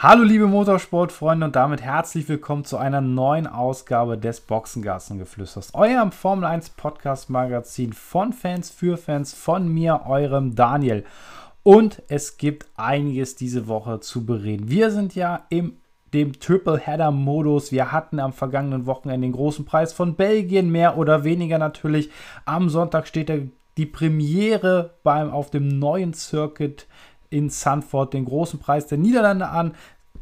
Hallo liebe Motorsportfreunde und damit herzlich willkommen zu einer neuen Ausgabe des Boxengassengeflüsters, eurem Formel 1 Podcast Magazin von Fans für Fans, von mir, eurem Daniel. Und es gibt einiges diese Woche zu bereden. Wir sind ja im dem Triple-Header-Modus. Wir hatten am vergangenen Wochenende den großen Preis von Belgien, mehr oder weniger natürlich. Am Sonntag steht die Premiere beim, auf dem neuen Circuit in Sanford den großen Preis der Niederlande an.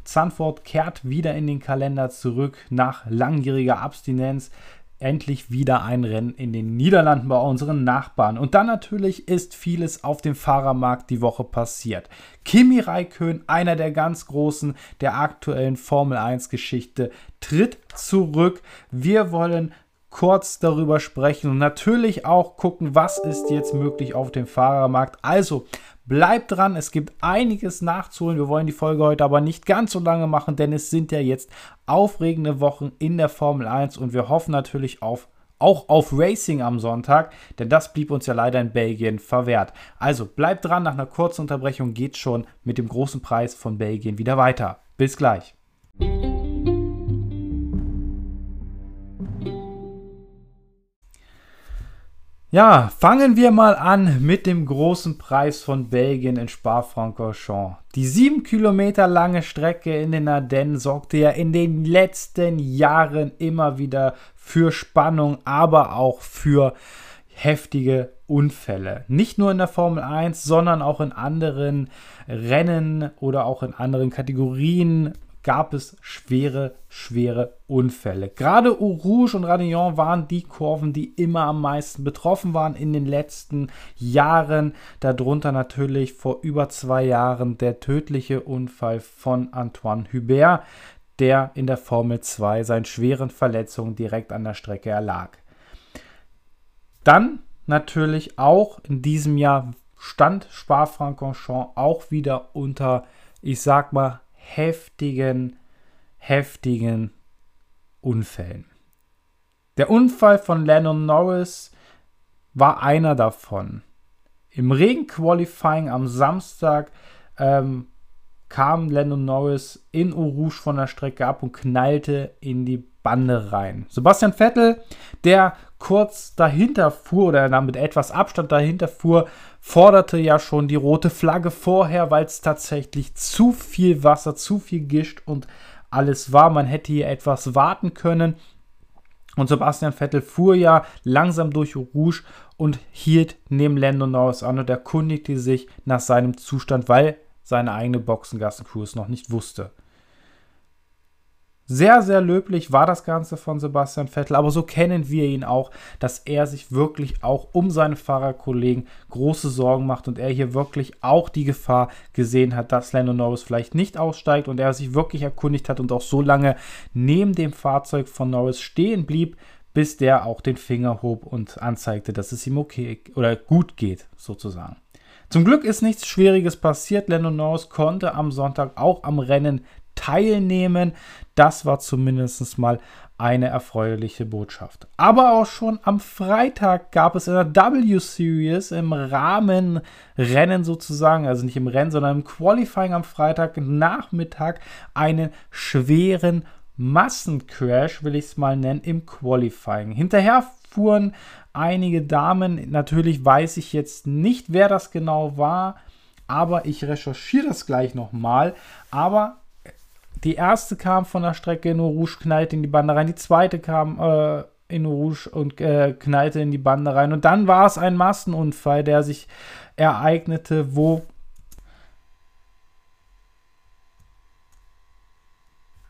Sanford kehrt wieder in den Kalender zurück nach langjähriger Abstinenz. Endlich wieder ein Rennen in den Niederlanden bei unseren Nachbarn. Und dann natürlich ist vieles auf dem Fahrermarkt die Woche passiert. Kimi Raikön, einer der ganz großen der aktuellen Formel 1 Geschichte, tritt zurück. Wir wollen kurz darüber sprechen und natürlich auch gucken, was ist jetzt möglich auf dem Fahrermarkt. Also Bleibt dran, es gibt einiges nachzuholen. Wir wollen die Folge heute aber nicht ganz so lange machen, denn es sind ja jetzt aufregende Wochen in der Formel 1 und wir hoffen natürlich auf auch auf Racing am Sonntag, denn das blieb uns ja leider in Belgien verwehrt. Also bleibt dran, nach einer kurzen Unterbrechung geht schon mit dem großen Preis von Belgien wieder weiter. Bis gleich. Ja, fangen wir mal an mit dem großen Preis von Belgien in Spa-Francorchamps. Die sieben Kilometer lange Strecke in den Ardennen sorgte ja in den letzten Jahren immer wieder für Spannung, aber auch für heftige Unfälle. Nicht nur in der Formel 1, sondern auch in anderen Rennen oder auch in anderen Kategorien gab es schwere, schwere Unfälle. Gerade Eau Rouge und Radillon waren die Kurven, die immer am meisten betroffen waren in den letzten Jahren. Darunter natürlich vor über zwei Jahren der tödliche Unfall von Antoine Hubert, der in der Formel 2 seinen schweren Verletzungen direkt an der Strecke erlag. Dann natürlich auch in diesem Jahr stand Spa-Francorchamps auch wieder unter, ich sag mal, heftigen, heftigen Unfällen. Der Unfall von Lennon Norris war einer davon. Im Regenqualifying am Samstag ähm, kam Lennon Norris in Eau von der Strecke ab und knallte in die Bande rein. Sebastian Vettel, der kurz dahinter fuhr oder mit etwas Abstand dahinter fuhr, forderte ja schon die rote Flagge vorher, weil es tatsächlich zu viel Wasser, zu viel Gischt und alles war. Man hätte hier etwas warten können. Und Sebastian Vettel fuhr ja langsam durch Rouge und hielt neben Lando Norris an und erkundigte sich nach seinem Zustand, weil seine eigene Boxengassencrew es noch nicht wusste. Sehr, sehr löblich war das Ganze von Sebastian Vettel, aber so kennen wir ihn auch, dass er sich wirklich auch um seine Fahrerkollegen große Sorgen macht und er hier wirklich auch die Gefahr gesehen hat, dass Lando Norris vielleicht nicht aussteigt und er sich wirklich erkundigt hat und auch so lange neben dem Fahrzeug von Norris stehen blieb, bis der auch den Finger hob und anzeigte, dass es ihm okay oder gut geht, sozusagen. Zum Glück ist nichts Schwieriges passiert. Lando Norris konnte am Sonntag auch am Rennen teilnehmen. Das war zumindest mal eine erfreuliche Botschaft. Aber auch schon am Freitag gab es in der W-Series im Rahmenrennen sozusagen, also nicht im Rennen, sondern im Qualifying am Freitagnachmittag einen schweren Massencrash, will ich es mal nennen, im Qualifying. Hinterher fuhren einige Damen, natürlich weiß ich jetzt nicht, wer das genau war, aber ich recherchiere das gleich nochmal. Aber die erste kam von der Strecke in Rouge, knallte in die Bande rein. Die zweite kam äh, in Rouge und äh, knallte in die Bande rein. Und dann war es ein Massenunfall, der sich ereignete, wo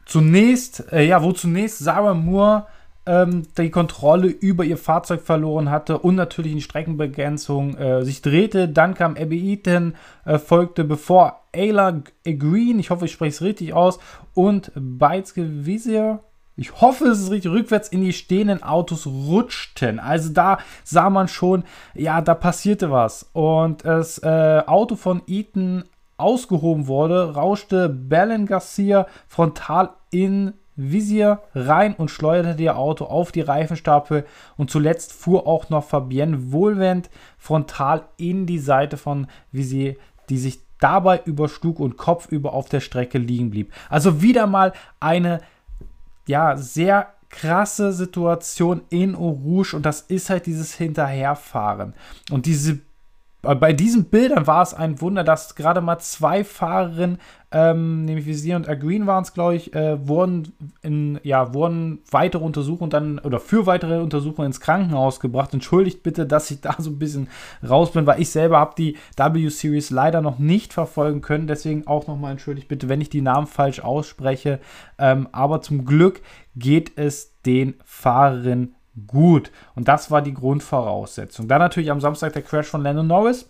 zunächst, äh, ja, wo zunächst Sarah Moore ähm, die Kontrolle über ihr Fahrzeug verloren hatte und natürlich in Streckenbegrenzung äh, sich drehte. Dann kam Abby Eaton, äh, folgte bevor Ayla Green, ich hoffe, ich spreche es richtig aus, und Beizke Visier, ich hoffe, es ist richtig, rückwärts in die stehenden Autos rutschten. Also da sah man schon, ja, da passierte was. Und das äh, Auto von Eaton ausgehoben wurde, rauschte Belen Garcia frontal in Visier rein und schleuderte ihr Auto auf die Reifenstapel und zuletzt fuhr auch noch Fabienne Wohlwend frontal in die Seite von Visier, die sich dabei über Stug und Kopf über auf der Strecke liegen blieb. Also wieder mal eine ja, sehr krasse Situation in Eau Rouge und das ist halt dieses Hinterherfahren. Und diese bei diesen Bildern war es ein Wunder, dass gerade mal zwei Fahrerinnen, ähm, nämlich Visier und Agreen waren es, glaube ich, äh, wurden, in, ja, wurden weitere Untersuchungen dann oder für weitere Untersuchungen ins Krankenhaus gebracht. Entschuldigt bitte, dass ich da so ein bisschen raus bin, weil ich selber habe die W-Series leider noch nicht verfolgen können. Deswegen auch nochmal entschuldigt bitte, wenn ich die Namen falsch ausspreche. Ähm, aber zum Glück geht es den Fahrerinnen gut. Und das war die Grundvoraussetzung. Dann natürlich am Samstag der Crash von Lando Norris.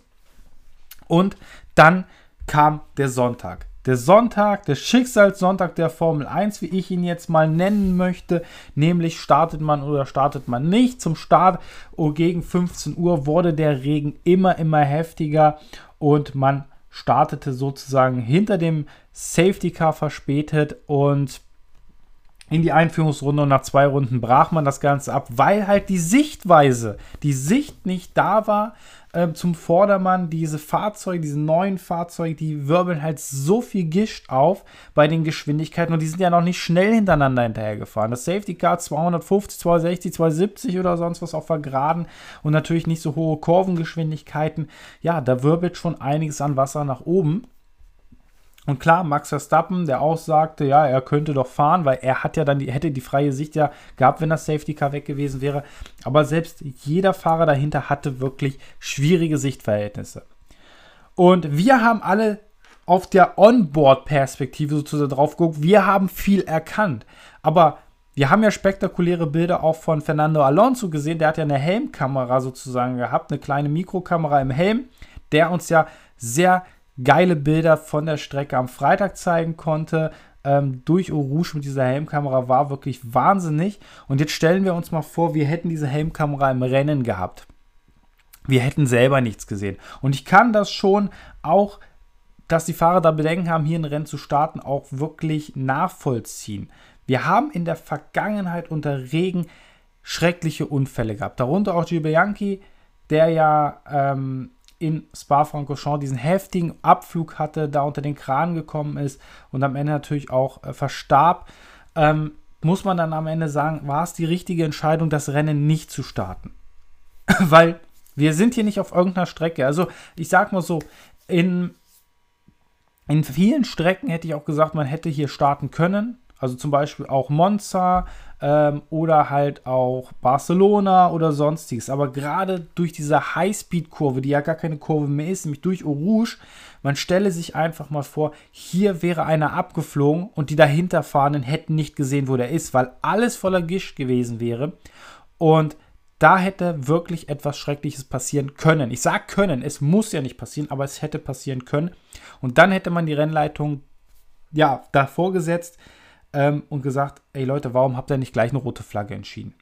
Und dann kam der Sonntag. Der Sonntag, der Schicksalssonntag der Formel 1, wie ich ihn jetzt mal nennen möchte. Nämlich startet man oder startet man nicht. Zum Start oh, gegen 15 Uhr wurde der Regen immer, immer heftiger und man startete sozusagen hinter dem Safety Car verspätet und in die Einführungsrunde und nach zwei Runden brach man das Ganze ab, weil halt die Sichtweise, die Sicht nicht da war äh, zum Vordermann. Diese Fahrzeuge, diese neuen Fahrzeuge, die wirbeln halt so viel Gischt auf bei den Geschwindigkeiten und die sind ja noch nicht schnell hintereinander hinterhergefahren. Das Safety Car 250, 260, 270 oder sonst was auf der Geraden und natürlich nicht so hohe Kurvengeschwindigkeiten. Ja, da wirbelt schon einiges an Wasser nach oben. Und klar, Max Verstappen, der auch sagte, ja, er könnte doch fahren, weil er hat ja dann die, hätte die freie Sicht ja gehabt, wenn das Safety Car weg gewesen wäre. Aber selbst jeder Fahrer dahinter hatte wirklich schwierige Sichtverhältnisse. Und wir haben alle auf der Onboard-Perspektive sozusagen drauf geguckt. Wir haben viel erkannt. Aber wir haben ja spektakuläre Bilder auch von Fernando Alonso gesehen. Der hat ja eine Helmkamera sozusagen gehabt, eine kleine Mikrokamera im Helm, der uns ja sehr geile Bilder von der Strecke am Freitag zeigen konnte. Ähm, durch Eau Rouge mit dieser Helmkamera war wirklich wahnsinnig. Und jetzt stellen wir uns mal vor, wir hätten diese Helmkamera im Rennen gehabt. Wir hätten selber nichts gesehen. Und ich kann das schon auch, dass die Fahrer da Bedenken haben, hier ein Rennen zu starten, auch wirklich nachvollziehen. Wir haben in der Vergangenheit unter Regen schreckliche Unfälle gehabt. Darunter auch Gil Bianchi, der ja ähm, in Spa-Francorchamps diesen heftigen Abflug hatte, da unter den Kran gekommen ist und am Ende natürlich auch äh, verstarb, ähm, muss man dann am Ende sagen, war es die richtige Entscheidung, das Rennen nicht zu starten. Weil wir sind hier nicht auf irgendeiner Strecke. Also ich sag mal so, in, in vielen Strecken hätte ich auch gesagt, man hätte hier starten können. Also zum Beispiel auch Monza ähm, oder halt auch Barcelona oder sonstiges. Aber gerade durch diese Highspeed-Kurve, die ja gar keine Kurve mehr ist, nämlich durch Rouge, man stelle sich einfach mal vor, hier wäre einer abgeflogen und die dahinterfahrenden hätten nicht gesehen, wo der ist, weil alles voller Gischt gewesen wäre. Und da hätte wirklich etwas Schreckliches passieren können. Ich sage können, es muss ja nicht passieren, aber es hätte passieren können. Und dann hätte man die Rennleitung ja davor gesetzt, ähm, und gesagt, ey Leute, warum habt ihr nicht gleich eine rote Flagge entschieden?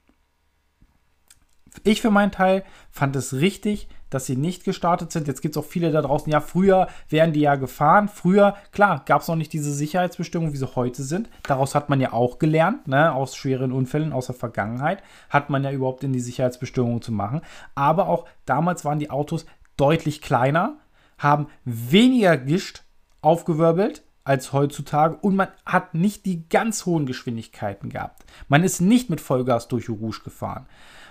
Ich für meinen Teil fand es richtig, dass sie nicht gestartet sind. Jetzt gibt es auch viele da draußen, ja, früher wären die ja gefahren. Früher, klar, gab es noch nicht diese Sicherheitsbestimmungen, wie sie heute sind. Daraus hat man ja auch gelernt, ne, aus schweren Unfällen aus der Vergangenheit, hat man ja überhaupt in die Sicherheitsbestimmungen zu machen. Aber auch damals waren die Autos deutlich kleiner, haben weniger Gischt aufgewirbelt als heutzutage und man hat nicht die ganz hohen Geschwindigkeiten gehabt. Man ist nicht mit Vollgas durch Rouge gefahren.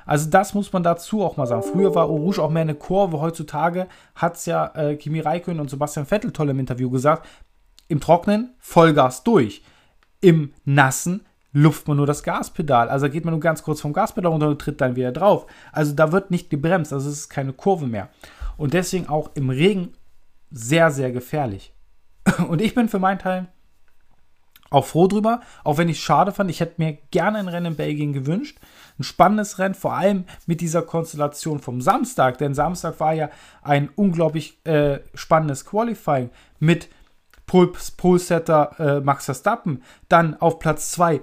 Also das muss man dazu auch mal sagen. Früher war Rouge auch mehr eine Kurve. Heutzutage hat es ja äh, Kimi Räikkönen und Sebastian Vettel toll im Interview gesagt. Im Trocknen Vollgas durch. Im Nassen luft man nur das Gaspedal. Also geht man nur ganz kurz vom Gaspedal runter und tritt dann wieder drauf. Also da wird nicht gebremst. Also es ist keine Kurve mehr. Und deswegen auch im Regen sehr, sehr gefährlich. Und ich bin für meinen Teil auch froh drüber, auch wenn ich es schade fand. Ich hätte mir gerne ein Rennen in Belgien gewünscht. Ein spannendes Rennen, vor allem mit dieser Konstellation vom Samstag. Denn Samstag war ja ein unglaublich äh, spannendes Qualifying mit Pole-Setter äh, Max Verstappen. Dann auf Platz 2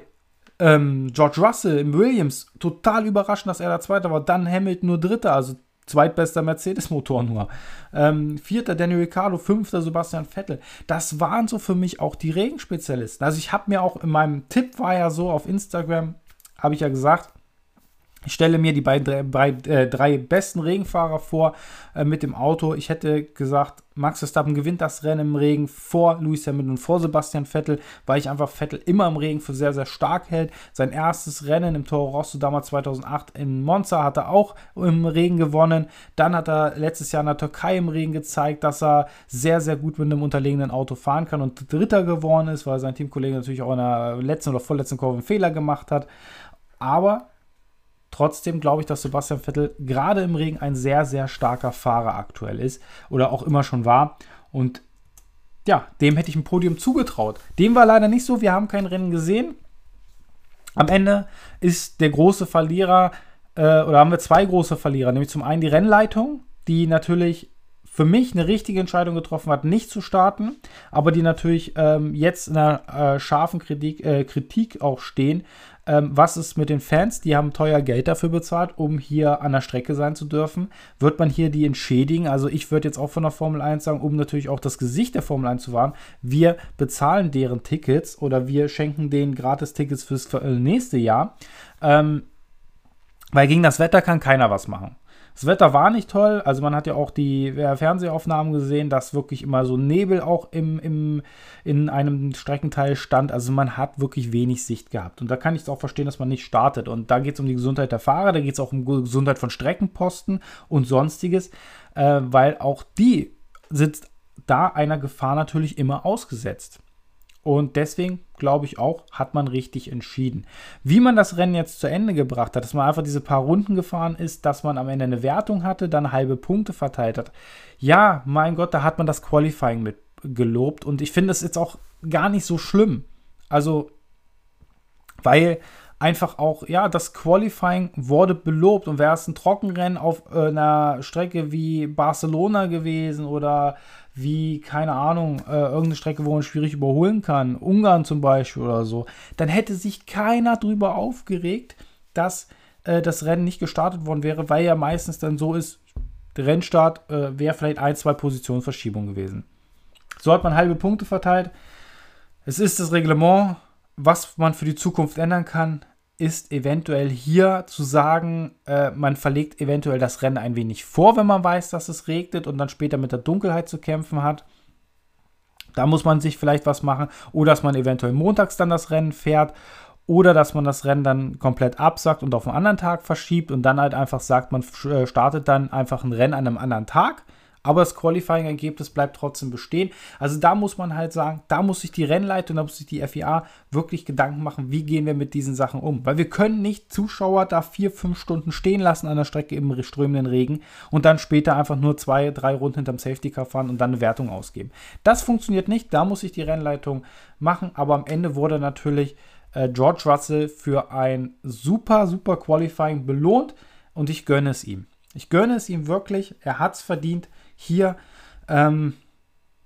ähm, George Russell im Williams. Total überraschend, dass er da Zweiter war. Dann Hamilton nur Dritter. Also zweitbester Mercedes-Motor nur. Ähm, vierter Daniel Ricciardo, fünfter Sebastian Vettel. Das waren so für mich auch die Regenspezialisten. Also ich habe mir auch in meinem Tipp war ja so auf Instagram, habe ich ja gesagt, Ich stelle mir die beiden, drei, äh, drei besten Regenfahrer vor äh, mit dem Auto. Ich hätte gesagt, Max Verstappen gewinnt das Rennen im Regen vor Lewis Hamilton und vor Sebastian Vettel, weil ich einfach Vettel immer im Regen für sehr, sehr stark hält. Sein erstes Rennen im Toro Rosso damals 2008 in Monza hat er auch im Regen gewonnen. Dann hat er letztes Jahr in der Türkei im Regen gezeigt, dass er sehr, sehr gut mit einem unterlegenen Auto fahren kann und Dritter geworden ist, weil sein Teamkollege natürlich auch in der letzten oder vorletzten Kurve einen Fehler gemacht hat. Aber Trotzdem glaube ich, dass Sebastian Vettel gerade im Regen ein sehr, sehr starker Fahrer aktuell ist oder auch immer schon war. Und ja, dem hätte ich ein Podium zugetraut. Dem war leider nicht so. Wir haben kein Rennen gesehen. Am Ende ist der große Verlierer, äh, oder haben wir zwei große Verlierer, nämlich zum einen die Rennleitung, die natürlich für mich eine richtige Entscheidung getroffen hat, nicht zu starten, aber die natürlich ähm, jetzt in einer äh, scharfen Kritik, äh, Kritik auch stehen, ähm, was ist mit den Fans? Die haben teuer Geld dafür bezahlt, um hier an der Strecke sein zu dürfen. Wird man hier die entschädigen? Also ich würde jetzt auch von der Formel 1 sagen, um natürlich auch das Gesicht der Formel 1 zu wahren, wir bezahlen deren Tickets oder wir schenken denen gratis Tickets fürs äh, nächste Jahr. Ähm, weil gegen das Wetter kann keiner was machen. Das Wetter war nicht toll. Also man hat ja auch die Fernsehaufnahmen gesehen, dass wirklich immer so Nebel auch im, im, in einem Streckenteil stand. Also man hat wirklich wenig Sicht gehabt. Und da kann ich es auch verstehen, dass man nicht startet. Und da geht es um die Gesundheit der Fahrer, da geht es auch um die Gesundheit von Streckenposten und sonstiges, äh, weil auch die sitzt da einer Gefahr natürlich immer ausgesetzt. Und deswegen glaube ich auch, hat man richtig entschieden. Wie man das Rennen jetzt zu Ende gebracht hat, dass man einfach diese paar Runden gefahren ist, dass man am Ende eine Wertung hatte, dann halbe Punkte verteilt hat. Ja, mein Gott, da hat man das Qualifying mit gelobt und ich finde es jetzt auch gar nicht so schlimm. Also, weil einfach auch, ja, das Qualifying wurde belobt und wäre es ein Trockenrennen auf äh, einer Strecke wie Barcelona gewesen oder wie, keine Ahnung, äh, irgendeine Strecke, wo man schwierig überholen kann, Ungarn zum Beispiel oder so, dann hätte sich keiner drüber aufgeregt, dass äh, das Rennen nicht gestartet worden wäre, weil ja meistens dann so ist, der Rennstart äh, wäre vielleicht ein, zwei Positionsverschiebungen gewesen. So hat man halbe Punkte verteilt. Es ist das Reglement, was man für die Zukunft ändern kann ist eventuell hier zu sagen, äh, man verlegt eventuell das Rennen ein wenig vor, wenn man weiß, dass es regnet und dann später mit der Dunkelheit zu kämpfen hat. Da muss man sich vielleicht was machen. Oder dass man eventuell montags dann das Rennen fährt. Oder dass man das Rennen dann komplett absagt und auf einen anderen Tag verschiebt und dann halt einfach sagt, man äh, startet dann einfach ein Rennen an einem anderen Tag aber das Qualifying-Ergebnis bleibt trotzdem bestehen. Also da muss man halt sagen, da muss sich die Rennleitung, da muss sich die FIA wirklich Gedanken machen, wie gehen wir mit diesen Sachen um. Weil wir können nicht Zuschauer da vier, fünf Stunden stehen lassen an der Strecke im strömenden Regen und dann später einfach nur zwei, drei Runden hinterm Safety Car fahren und dann eine Wertung ausgeben. Das funktioniert nicht, da muss sich die Rennleitung machen, aber am Ende wurde natürlich äh, George Russell für ein super, super Qualifying belohnt und ich gönne es ihm. Ich gönne es ihm wirklich, er hat es verdient hier ähm,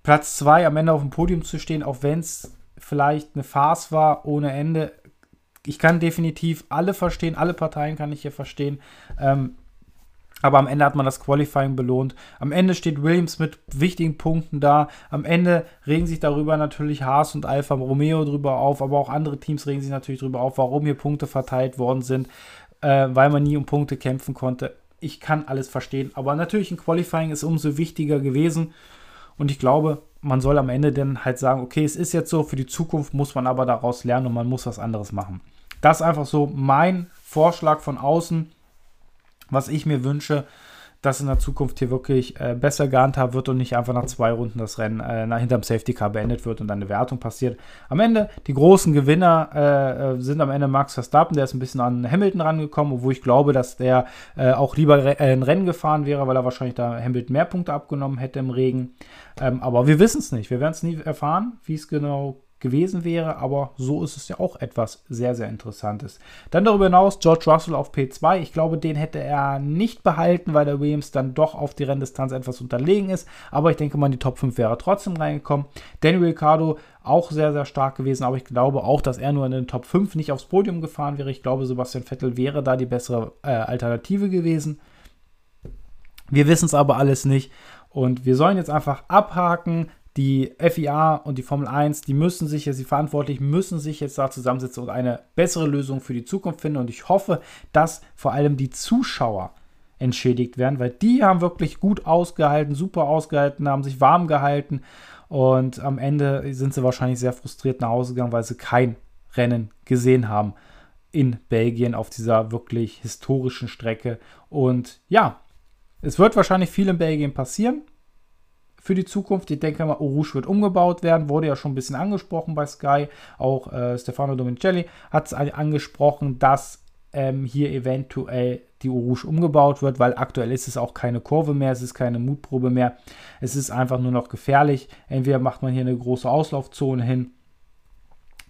Platz 2 am Ende auf dem Podium zu stehen, auch wenn es vielleicht eine Farce war ohne Ende. Ich kann definitiv alle verstehen, alle Parteien kann ich hier verstehen. Ähm, aber am Ende hat man das Qualifying belohnt. Am Ende steht Williams mit wichtigen Punkten da. Am Ende regen sich darüber natürlich Haas und Alfa Romeo drüber auf, aber auch andere Teams regen sich natürlich darüber auf, warum hier Punkte verteilt worden sind, äh, weil man nie um Punkte kämpfen konnte ich kann alles verstehen. Aber natürlich ein Qualifying ist umso wichtiger gewesen. Und ich glaube, man soll am Ende dann halt sagen, okay, es ist jetzt so, für die Zukunft muss man aber daraus lernen und man muss was anderes machen. Das ist einfach so mein Vorschlag von außen, was ich mir wünsche dass in der Zukunft hier wirklich äh, besser gehandhabt wird und nicht einfach nach zwei Runden das Rennen äh, nach, hinterm Safety Car beendet wird und dann eine Wertung passiert. Am Ende, die großen Gewinner äh, äh sind am Ende Max Verstappen, der ist ein bisschen an Hamilton rangekommen, obwohl ich glaube, dass der äh, auch lieber Re äh, ein Rennen gefahren wäre, weil er wahrscheinlich da Hamilton mehr Punkte abgenommen hätte im Regen. Ähm, aber wir wissen es nicht. Wir werden es nie erfahren, wie es genau gewesen wäre, aber so ist es ja auch etwas sehr, sehr Interessantes. Dann darüber hinaus George Russell auf P2. Ich glaube, den hätte er nicht behalten, weil der Williams dann doch auf die Renndistanz etwas unterlegen ist, aber ich denke mal, die Top 5 wäre trotzdem reingekommen. Daniel Ricciardo auch sehr, sehr stark gewesen, aber ich glaube auch, dass er nur in den Top 5 nicht aufs Podium gefahren wäre. Ich glaube, Sebastian Vettel wäre da die bessere äh, Alternative gewesen. Wir wissen es aber alles nicht und wir sollen jetzt einfach abhaken, Die FIA und die Formel 1, die müssen sich jetzt, die Verantwortlichen müssen sich jetzt da zusammensetzen und eine bessere Lösung für die Zukunft finden. Und ich hoffe, dass vor allem die Zuschauer entschädigt werden, weil die haben wirklich gut ausgehalten, super ausgehalten, haben sich warm gehalten und am Ende sind sie wahrscheinlich sehr frustriert nach Hause gegangen, weil sie kein Rennen gesehen haben in Belgien auf dieser wirklich historischen Strecke. Und ja, es wird wahrscheinlich viel in Belgien passieren für die Zukunft. Ich denke mal, Rouge wird umgebaut werden, wurde ja schon ein bisschen angesprochen bei Sky. Auch äh, Stefano Dominicelli hat es angesprochen, dass ähm, hier eventuell die Rouge umgebaut wird, weil aktuell ist es auch keine Kurve mehr, es ist keine Mutprobe mehr. Es ist einfach nur noch gefährlich. Entweder macht man hier eine große Auslaufzone hin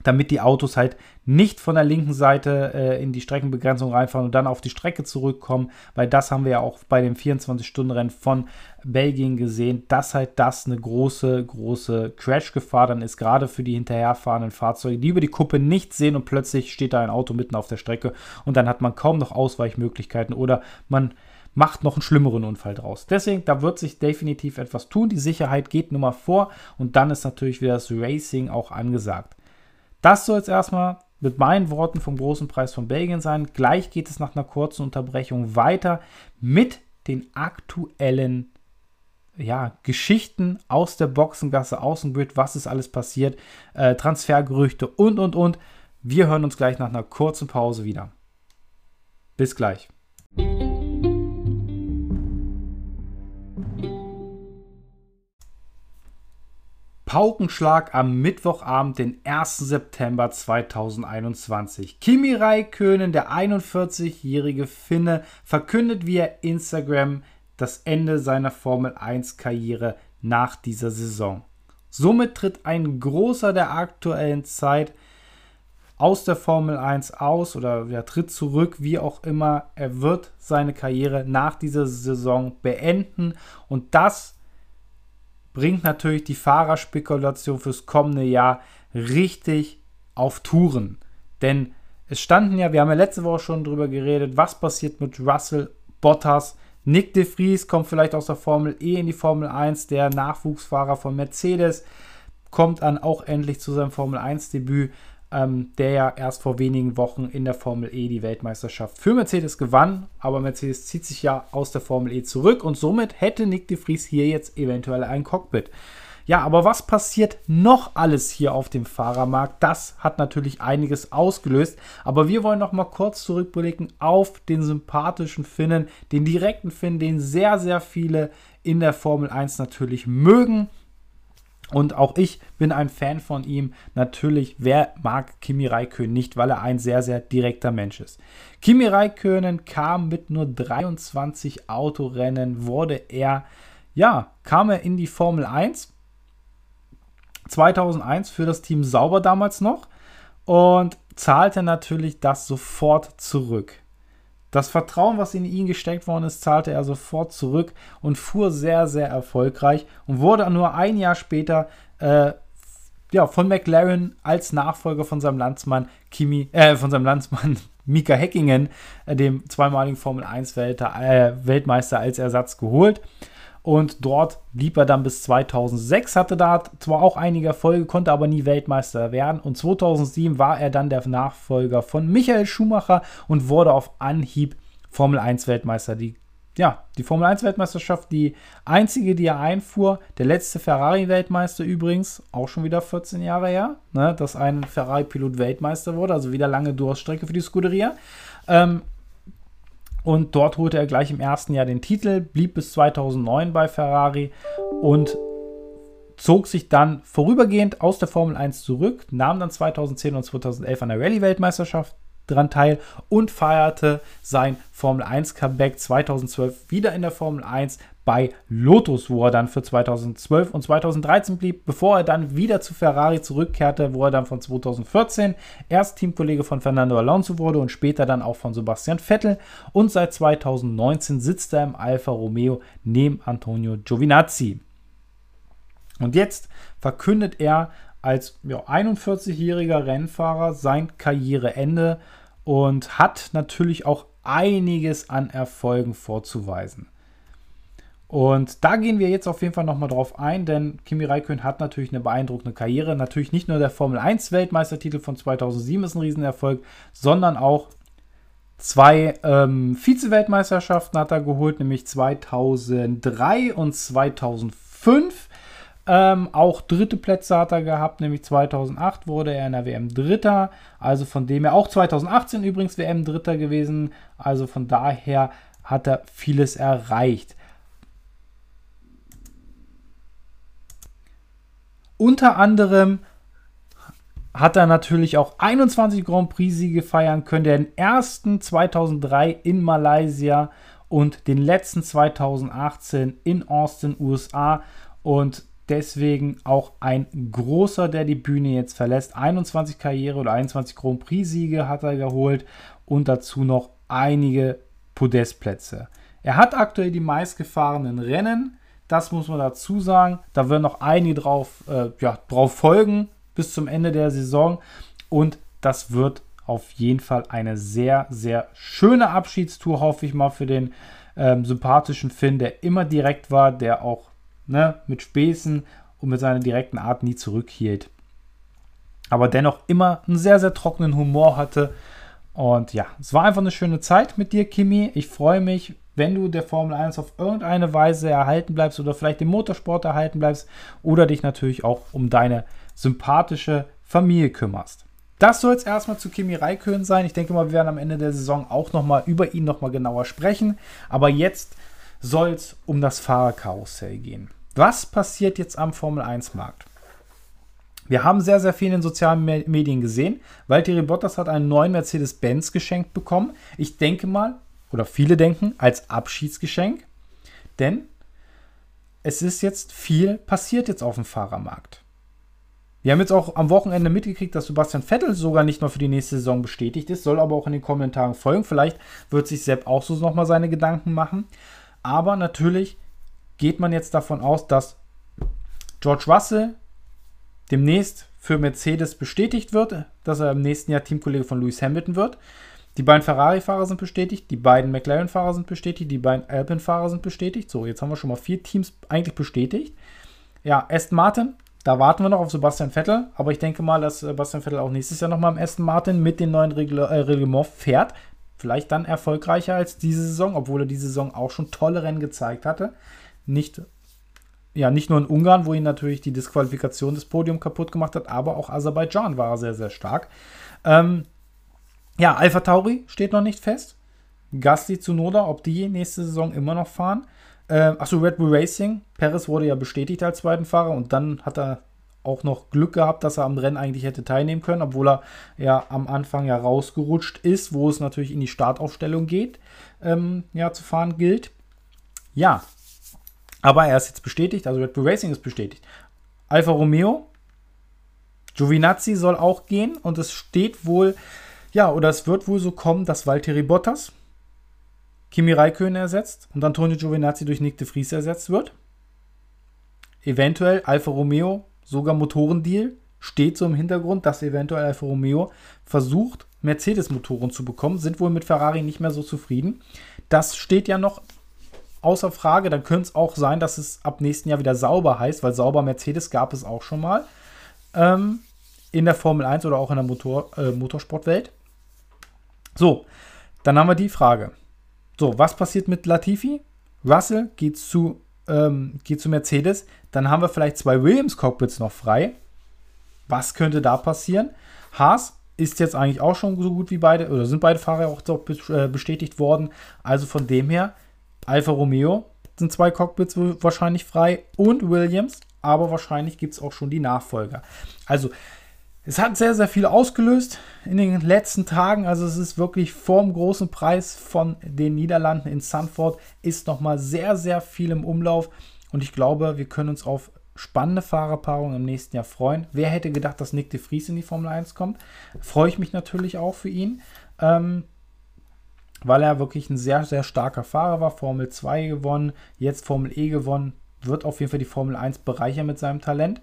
damit die Autos halt nicht von der linken Seite äh, in die Streckenbegrenzung reinfahren und dann auf die Strecke zurückkommen, weil das haben wir ja auch bei dem 24-Stunden-Rennen von Belgien gesehen, dass halt das eine große, große Crash-Gefahr dann ist, gerade für die hinterherfahrenden Fahrzeuge, die über die Kuppe nichts sehen und plötzlich steht da ein Auto mitten auf der Strecke und dann hat man kaum noch Ausweichmöglichkeiten oder man macht noch einen schlimmeren Unfall draus. Deswegen, da wird sich definitiv etwas tun. Die Sicherheit geht nun mal vor und dann ist natürlich wieder das Racing auch angesagt. Das soll es erstmal mit meinen Worten vom großen Preis von Belgien sein. Gleich geht es nach einer kurzen Unterbrechung weiter mit den aktuellen ja, Geschichten aus der Boxengasse, Außengrid, was ist alles passiert, äh, Transfergerüchte und, und, und. Wir hören uns gleich nach einer kurzen Pause wieder. Bis gleich. Paukenschlag am Mittwochabend, den 1. September 2021. Kimi Räikkönen, der 41-jährige Finne, verkündet via Instagram das Ende seiner Formel 1 Karriere nach dieser Saison. Somit tritt ein großer der aktuellen Zeit aus der Formel 1 aus oder er tritt zurück, wie auch immer. Er wird seine Karriere nach dieser Saison beenden und das bringt natürlich die Fahrerspekulation fürs kommende Jahr richtig auf Touren. Denn es standen ja, wir haben ja letzte Woche schon drüber geredet, was passiert mit Russell Bottas. Nick de Vries kommt vielleicht aus der Formel E in die Formel 1, der Nachwuchsfahrer von Mercedes, kommt dann auch endlich zu seinem Formel 1 Debüt ähm, der ja erst vor wenigen Wochen in der Formel E die Weltmeisterschaft für Mercedes gewann. Aber Mercedes zieht sich ja aus der Formel E zurück und somit hätte Nick de Vries hier jetzt eventuell ein Cockpit. Ja, aber was passiert noch alles hier auf dem Fahrermarkt? Das hat natürlich einiges ausgelöst. Aber wir wollen noch mal kurz zurückblicken auf den sympathischen Finnen, den direkten Finn, den sehr, sehr viele in der Formel 1 natürlich mögen. Und auch ich bin ein Fan von ihm. Natürlich, wer mag Kimi Räikkönen nicht, weil er ein sehr, sehr direkter Mensch ist. Kimi Räikkönen kam mit nur 23 Autorennen, wurde er, ja, kam er in die Formel 1. 2001 für das Team Sauber damals noch und zahlte natürlich das sofort zurück. Das Vertrauen, was in ihn gesteckt worden ist, zahlte er sofort zurück und fuhr sehr, sehr erfolgreich und wurde nur ein Jahr später äh, ja, von McLaren als Nachfolger von seinem Landsmann Kimi, äh, von seinem Landsmann Mika Häkkinen, äh, dem zweimaligen Formel 1 äh, Weltmeister, als Ersatz geholt. Und dort blieb er dann bis 2006, hatte da zwar auch einige Erfolge, konnte aber nie Weltmeister werden. Und 2007 war er dann der Nachfolger von Michael Schumacher und wurde auf Anhieb Formel 1 Weltmeister. Die, ja, die Formel 1 Weltmeisterschaft, die einzige, die er einfuhr. Der letzte Ferrari-Weltmeister übrigens, auch schon wieder 14 Jahre her, ne, dass ein Ferrari-Pilot Weltmeister wurde, also wieder lange Durststrecke für die Scuderia. Ähm, und dort holte er gleich im ersten Jahr den Titel, blieb bis 2009 bei Ferrari und zog sich dann vorübergehend aus der Formel 1 zurück, nahm dann 2010 und 2011 an der Rallye-Weltmeisterschaft dran teil und feierte sein Formel 1 Comeback 2012 wieder in der Formel 1 bei Lotus, wo er dann für 2012 und 2013 blieb, bevor er dann wieder zu Ferrari zurückkehrte, wo er dann von 2014 erst Teamkollege von Fernando Alonso wurde und später dann auch von Sebastian Vettel und seit 2019 sitzt er im Alfa Romeo neben Antonio Giovinazzi. Und jetzt verkündet er als ja, 41-jähriger Rennfahrer sein Karriereende und hat natürlich auch einiges an Erfolgen vorzuweisen. Und da gehen wir jetzt auf jeden Fall nochmal drauf ein, denn Kimi Räikkönen hat natürlich eine beeindruckende Karriere. Natürlich nicht nur der Formel 1 Weltmeistertitel von 2007 ist ein Riesenerfolg, sondern auch zwei ähm, Vize-Weltmeisterschaften hat er geholt, nämlich 2003 und 2005. Ähm, auch dritte Plätze hat er gehabt, nämlich 2008 wurde er in der WM Dritter. Also von dem her auch 2018 übrigens WM Dritter gewesen. Also von daher hat er vieles erreicht. Unter anderem hat er natürlich auch 21 Grand Prix-Siege feiern können. Den ersten 2003 in Malaysia und den letzten 2018 in Austin, USA. Und deswegen auch ein großer, der die Bühne jetzt verlässt. 21 Karriere oder 21 Grand Prix-Siege hat er geholt und dazu noch einige Podestplätze. Er hat aktuell die meistgefahrenen Rennen. Das muss man dazu sagen. Da werden noch einige drauf, äh, ja, drauf folgen bis zum Ende der Saison. Und das wird auf jeden Fall eine sehr, sehr schöne Abschiedstour, hoffe ich mal, für den ähm, sympathischen Finn, der immer direkt war, der auch ne, mit Späßen und mit seiner direkten Art nie zurückhielt. Aber dennoch immer einen sehr, sehr trockenen Humor hatte. Und ja, es war einfach eine schöne Zeit mit dir, Kimi. Ich freue mich, wenn du der Formel 1 auf irgendeine Weise erhalten bleibst oder vielleicht dem Motorsport erhalten bleibst oder dich natürlich auch um deine sympathische Familie kümmerst. Das soll es erstmal zu Kimi Raikön sein. Ich denke mal, wir werden am Ende der Saison auch nochmal über ihn nochmal genauer sprechen. Aber jetzt soll es um das Fahrerkarussell gehen. Was passiert jetzt am Formel 1-Markt? Wir haben sehr, sehr viel in den sozialen Medien gesehen. Valtteri Bottas hat einen neuen Mercedes-Benz geschenkt bekommen. Ich denke mal, oder viele denken, als Abschiedsgeschenk. Denn es ist jetzt viel passiert jetzt auf dem Fahrermarkt. Wir haben jetzt auch am Wochenende mitgekriegt, dass Sebastian Vettel sogar nicht nur für die nächste Saison bestätigt ist, soll aber auch in den Kommentaren folgen. Vielleicht wird sich Sepp auch so nochmal seine Gedanken machen. Aber natürlich geht man jetzt davon aus, dass George Russell demnächst für Mercedes bestätigt wird, dass er im nächsten Jahr Teamkollege von Lewis Hamilton wird. Die beiden Ferrari-Fahrer sind bestätigt, die beiden McLaren-Fahrer sind bestätigt, die beiden Alpine-Fahrer sind bestätigt. So, jetzt haben wir schon mal vier Teams eigentlich bestätigt. Ja, Aston Martin da warten wir noch auf Sebastian Vettel, aber ich denke mal, dass Sebastian Vettel auch nächstes Jahr nochmal im Aston Martin mit dem neuen Regl äh, Reglement fährt. Vielleicht dann erfolgreicher als diese Saison, obwohl er diese Saison auch schon tolle Rennen gezeigt hatte. Nicht, ja, nicht nur in Ungarn, wo ihn natürlich die Disqualifikation des Podiums kaputt gemacht hat, aber auch Aserbaidschan war sehr, sehr stark. Ähm, ja, Alpha Tauri steht noch nicht fest. Gasly zu Noda, ob die nächste Saison immer noch fahren. Äh, achso, Red Bull Racing. Perez wurde ja bestätigt als zweiten Fahrer und dann hat er auch noch Glück gehabt, dass er am Rennen eigentlich hätte teilnehmen können, obwohl er ja am Anfang ja rausgerutscht ist, wo es natürlich in die Startaufstellung geht, ähm, ja, zu fahren gilt. Ja, aber er ist jetzt bestätigt, also Red Bull Racing ist bestätigt. Alfa Romeo, Giovinazzi soll auch gehen und es steht wohl, ja, oder es wird wohl so kommen, dass Valtteri Bottas Kimi Räikkönen ersetzt und Antonio Giovinazzi durch Nick de Vries ersetzt wird. Eventuell Alfa Romeo, sogar Motorendeal, steht so im Hintergrund, dass eventuell Alfa Romeo versucht, Mercedes-Motoren zu bekommen, sind wohl mit Ferrari nicht mehr so zufrieden. Das steht ja noch außer Frage. Dann könnte es auch sein, dass es ab nächsten Jahr wieder sauber heißt, weil sauber Mercedes gab es auch schon mal ähm, in der Formel 1 oder auch in der Motor, äh, Motorsportwelt. So, dann haben wir die Frage. So, was passiert mit Latifi? Russell geht zu, ähm, geht zu Mercedes. Dann haben wir vielleicht zwei Williams-Cockpits noch frei. Was könnte da passieren? Haas ist jetzt eigentlich auch schon so gut wie beide, oder sind beide Fahrer auch äh, bestätigt worden. Also von dem her, Alfa Romeo sind zwei Cockpits wahrscheinlich frei und Williams, aber wahrscheinlich gibt es auch schon die Nachfolger. Also es hat sehr, sehr viel ausgelöst in den letzten Tagen. Also es ist wirklich vorm großen Preis von den Niederlanden in Sanford ist nochmal sehr, sehr viel im Umlauf. Und ich glaube, wir können uns auf spannende Fahrerpaarungen im nächsten Jahr freuen. Wer hätte gedacht, dass Nick de Vries in die Formel 1 kommt? Freue ich mich natürlich auch für ihn, ähm, weil er wirklich ein sehr, sehr starker Fahrer war. Formel 2 gewonnen, jetzt Formel E gewonnen. Wird auf jeden Fall die Formel 1 bereichern mit seinem Talent.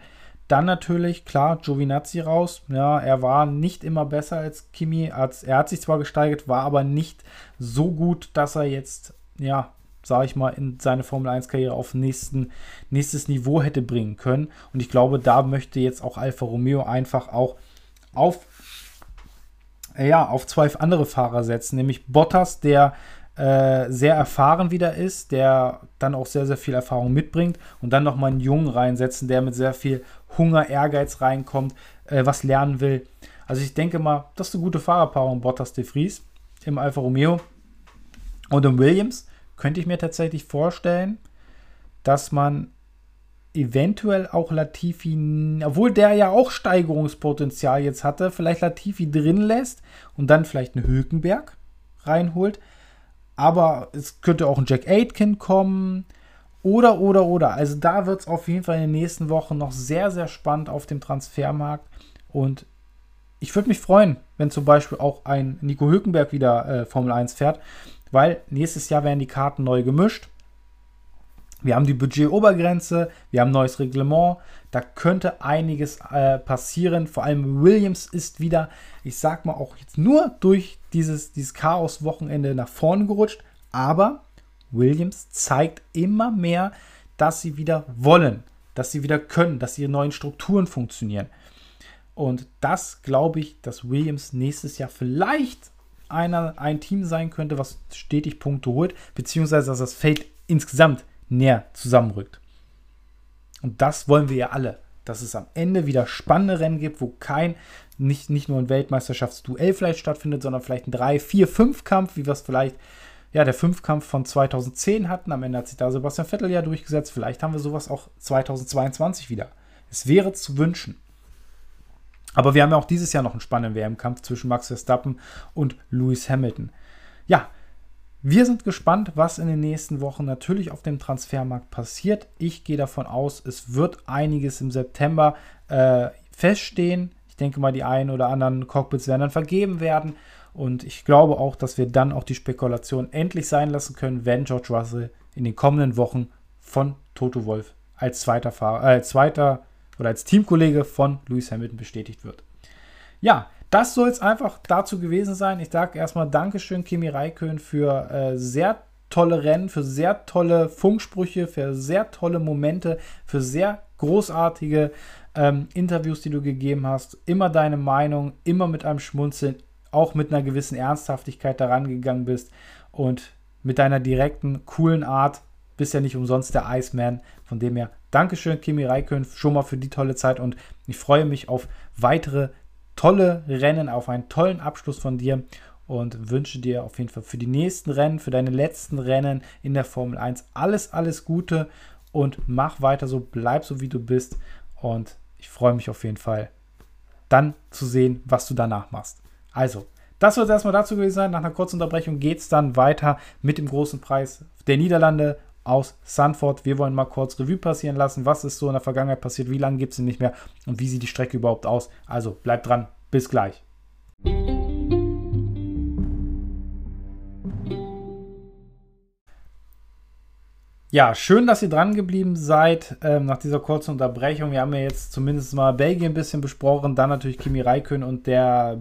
Dann natürlich, klar, Giovinazzi raus. Ja, er war nicht immer besser als Kimi. Er hat sich zwar gesteigert, war aber nicht so gut, dass er jetzt, ja, sage ich mal, in seine Formel 1-Karriere auf nächsten, nächstes Niveau hätte bringen können. Und ich glaube, da möchte jetzt auch Alfa Romeo einfach auch auf, ja, auf zwei andere Fahrer setzen, nämlich Bottas, der äh, sehr erfahren wieder ist, der dann auch sehr, sehr viel Erfahrung mitbringt und dann nochmal einen Jungen reinsetzen, der mit sehr viel Hunger, Ehrgeiz reinkommt, äh, was lernen will. Also ich denke mal, das ist eine gute Fahrerpaarung, Bottas de Vries im Alfa Romeo und im Williams könnte ich mir tatsächlich vorstellen, dass man eventuell auch Latifi, obwohl der ja auch Steigerungspotenzial jetzt hatte, vielleicht Latifi drin lässt und dann vielleicht einen Hülkenberg reinholt. Aber es könnte auch ein Jack Aitken kommen. Oder, oder, oder. Also da wird es auf jeden Fall in den nächsten Wochen noch sehr, sehr spannend auf dem Transfermarkt. Und ich würde mich freuen, wenn zum Beispiel auch ein Nico Hülkenberg wieder äh, Formel 1 fährt, weil nächstes Jahr werden die Karten neu gemischt. Wir haben die Budgetobergrenze, wir haben neues Reglement, da könnte einiges äh, passieren. Vor allem Williams ist wieder, ich sag mal auch jetzt nur durch dieses, dieses Chaos-Wochenende nach vorne gerutscht, aber Williams zeigt immer mehr, dass sie wieder wollen, dass sie wieder können, dass ihre neuen Strukturen funktionieren. Und das glaube ich, dass Williams nächstes Jahr vielleicht einer, ein Team sein könnte, was stetig Punkte holt, beziehungsweise dass das Feld insgesamt näher zusammenrückt. Und das wollen wir ja alle, dass es am Ende wieder spannende Rennen gibt, wo kein, nicht, nicht nur ein Weltmeisterschaftsduell vielleicht stattfindet, sondern vielleicht ein 3, 4, 5 Kampf, wie wir es vielleicht, ja, der Fünfkampf von 2010 hatten. Am Ende hat sich da Sebastian Vettel ja durchgesetzt. Vielleicht haben wir sowas auch 2022 wieder. Es wäre zu wünschen. Aber wir haben ja auch dieses Jahr noch einen spannenden WM-Kampf zwischen Max Verstappen und Lewis Hamilton. Ja, wir sind gespannt, was in den nächsten Wochen natürlich auf dem Transfermarkt passiert. Ich gehe davon aus, es wird einiges im September äh, feststehen. Ich denke mal, die einen oder anderen Cockpits werden dann vergeben werden. Und ich glaube auch, dass wir dann auch die Spekulation endlich sein lassen können, wenn George Russell in den kommenden Wochen von Toto Wolf als zweiter, Fahrer, äh, zweiter oder als Teamkollege von Lewis Hamilton bestätigt wird. Ja, das soll es einfach dazu gewesen sein. Ich sage erstmal Dankeschön, Kimi Raikön, für äh, sehr tolle Rennen, für sehr tolle Funksprüche, für sehr tolle Momente, für sehr großartige ähm, Interviews, die du gegeben hast. Immer deine Meinung, immer mit einem Schmunzeln, auch mit einer gewissen Ernsthaftigkeit daran gegangen bist und mit deiner direkten, coolen Art. Bist ja nicht umsonst der Iceman. Von dem her, Dankeschön, Kimi Raikön, schon mal für die tolle Zeit und ich freue mich auf weitere tolle Rennen, auf einen tollen Abschluss von dir und wünsche dir auf jeden Fall für die nächsten Rennen, für deine letzten Rennen in der Formel 1 alles, alles Gute und mach weiter so, bleib so wie du bist und ich freue mich auf jeden Fall dann zu sehen, was du danach machst. Also, das soll es erstmal dazu gewesen sein. Nach einer kurzen Unterbrechung geht es dann weiter mit dem großen Preis der Niederlande aus Sanford. Wir wollen mal kurz Revue passieren lassen. Was ist so in der Vergangenheit passiert? Wie lange gibt es ihn nicht mehr? Und wie sieht die Strecke überhaupt aus? Also bleibt dran. Bis gleich. Ja, schön, dass ihr dran geblieben seid ähm, nach dieser kurzen Unterbrechung. Wir haben ja jetzt zumindest mal Belgien ein bisschen besprochen, dann natürlich Kimi Räikkönen und der,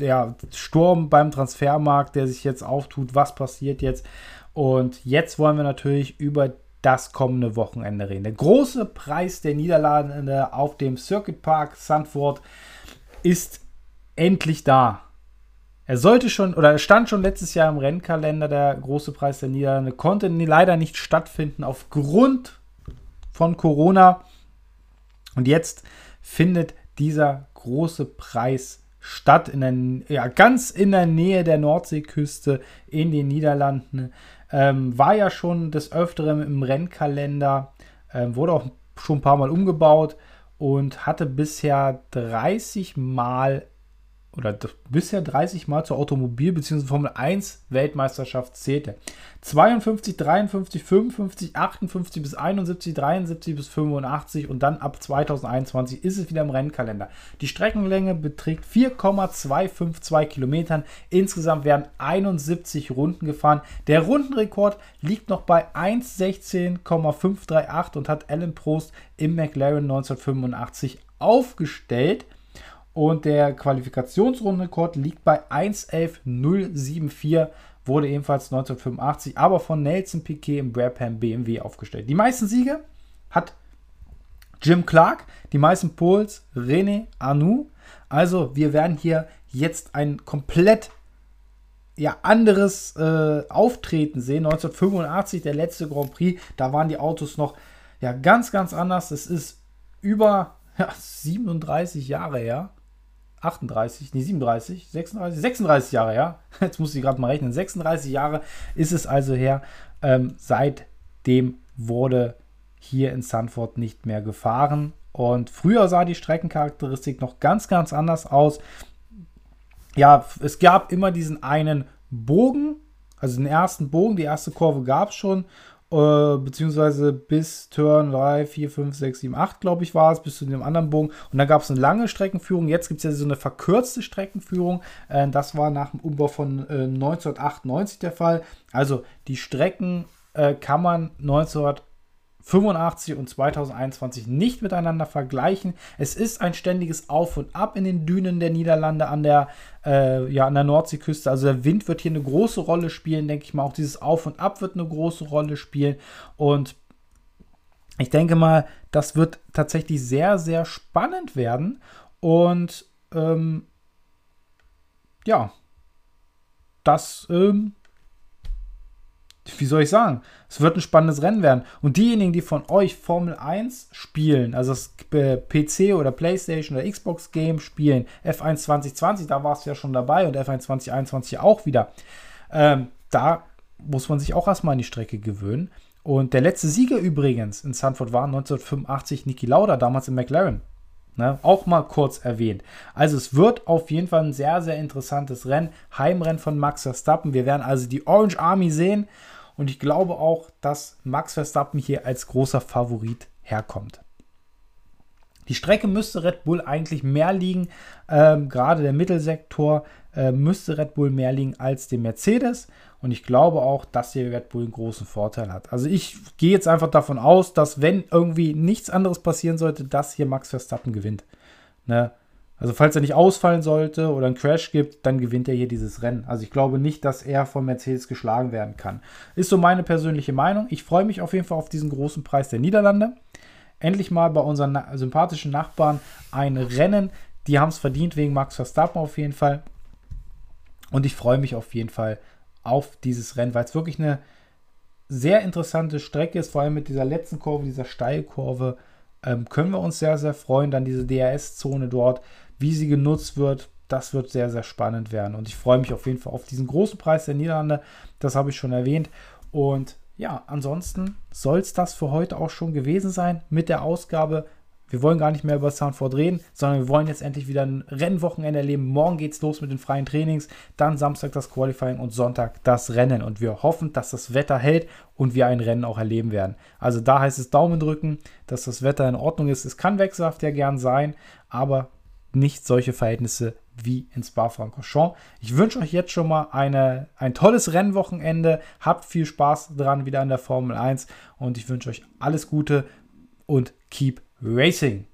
der Sturm beim Transfermarkt, der sich jetzt auftut. Was passiert jetzt? Und jetzt wollen wir natürlich über das kommende Wochenende reden. Der große Preis der Niederlande auf dem Circuit Park Sandford ist endlich da. Er sollte schon oder stand schon letztes Jahr im Rennkalender, der große Preis der Niederlande, konnte leider nicht stattfinden aufgrund von Corona. Und jetzt findet dieser große Preis statt, in der, ja, ganz in der Nähe der Nordseeküste in den Niederlanden. Ähm, war ja schon des Öfteren im Rennkalender, ähm, wurde auch schon ein paar Mal umgebaut und hatte bisher 30 Mal oder bisher 30 Mal zur Automobil- bzw. Formel 1 Weltmeisterschaft zählte. 52, 53, 55, 58 bis 71, 73 bis 85 und dann ab 2021 ist es wieder im Rennkalender. Die Streckenlänge beträgt 4,252 Kilometern. Insgesamt werden 71 Runden gefahren. Der Rundenrekord liegt noch bei 1,16,538 und hat Alan Prost im McLaren 1985 aufgestellt. Und der Qualifikationsrundenrekord liegt bei 1.11.074, wurde ebenfalls 1985, aber von Nelson Piquet im Brabham BMW aufgestellt. Die meisten Siege hat Jim Clark, die meisten Poles René Arnoux. Also wir werden hier jetzt ein komplett ja, anderes äh, Auftreten sehen. 1985, der letzte Grand Prix, da waren die Autos noch ja, ganz, ganz anders. Es ist über ja, 37 Jahre her. 38, nee, 37, 36, 36 Jahre her. Jetzt muss ich gerade mal rechnen. 36 Jahre ist es also her. Ähm, seitdem wurde hier in Sanford nicht mehr gefahren. Und früher sah die Streckencharakteristik noch ganz, ganz anders aus. Ja, es gab immer diesen einen Bogen, also den ersten Bogen, die erste Kurve gab es schon. Äh, beziehungsweise bis Turn 3, 4, 5, 6, 7, 8, glaube ich, war es, bis zu dem anderen Bogen. Und dann gab es eine lange Streckenführung. Jetzt gibt es ja so eine verkürzte Streckenführung. Äh, das war nach dem Umbau von äh, 1998 der Fall. Also die Strecken äh, kann man 1998 85 und 2021 nicht miteinander vergleichen. Es ist ein ständiges Auf und Ab in den Dünen der Niederlande an der, äh, ja, an der Nordseeküste. Also der Wind wird hier eine große Rolle spielen, denke ich mal. Auch dieses Auf und Ab wird eine große Rolle spielen. Und ich denke mal, das wird tatsächlich sehr, sehr spannend werden. Und ähm, ja, das ähm, wie soll ich sagen, es wird ein spannendes Rennen werden. Und diejenigen, die von euch Formel 1 spielen, also das PC oder PlayStation oder Xbox Game spielen, F1 2020, da warst du ja schon dabei und F1 2021 auch wieder, ähm, da muss man sich auch erstmal an die Strecke gewöhnen. Und der letzte Sieger übrigens in Sanford war 1985 Niki Lauda, damals in McLaren. Ne, auch mal kurz erwähnt. Also es wird auf jeden Fall ein sehr, sehr interessantes Rennen. Heimrennen von Max Verstappen. Wir werden also die Orange Army sehen. Und ich glaube auch, dass Max Verstappen hier als großer Favorit herkommt. Die Strecke müsste Red Bull eigentlich mehr liegen. Ähm, gerade der Mittelsektor äh, müsste Red Bull mehr liegen als dem Mercedes. Und ich glaube auch, dass hier Red Bull einen großen Vorteil hat. Also ich gehe jetzt einfach davon aus, dass wenn irgendwie nichts anderes passieren sollte, dass hier Max Verstappen gewinnt. Ne? Also falls er nicht ausfallen sollte oder einen Crash gibt, dann gewinnt er hier dieses Rennen. Also ich glaube nicht, dass er von Mercedes geschlagen werden kann. Ist so meine persönliche Meinung. Ich freue mich auf jeden Fall auf diesen großen Preis der Niederlande. Endlich mal bei unseren sympathischen Nachbarn ein Rennen. Die haben es verdient wegen Max Verstappen auf jeden Fall. Und ich freue mich auf jeden Fall auf dieses Rennen, weil es wirklich eine sehr interessante Strecke ist, vor allem mit dieser letzten Kurve, dieser Steilkurve. Ähm, können wir uns sehr, sehr freuen. Dann diese DRS-Zone dort wie sie genutzt wird, das wird sehr, sehr spannend werden. Und ich freue mich auf jeden Fall auf diesen großen Preis der Niederlande. Das habe ich schon erwähnt. Und ja, ansonsten soll es das für heute auch schon gewesen sein mit der Ausgabe. Wir wollen gar nicht mehr über Soundford reden, sondern wir wollen jetzt endlich wieder ein Rennwochenende erleben. Morgen geht es los mit den freien Trainings, dann Samstag das Qualifying und Sonntag das Rennen. Und wir hoffen, dass das Wetter hält und wir ein Rennen auch erleben werden. Also da heißt es Daumen drücken, dass das Wetter in Ordnung ist. Es kann wechselhaft ja gern sein, aber nicht solche Verhältnisse wie in Spa-Francorchamps. Ich wünsche euch jetzt schon mal eine, ein tolles Rennwochenende. Habt viel Spaß dran wieder an der Formel 1 und ich wünsche euch alles Gute und keep racing.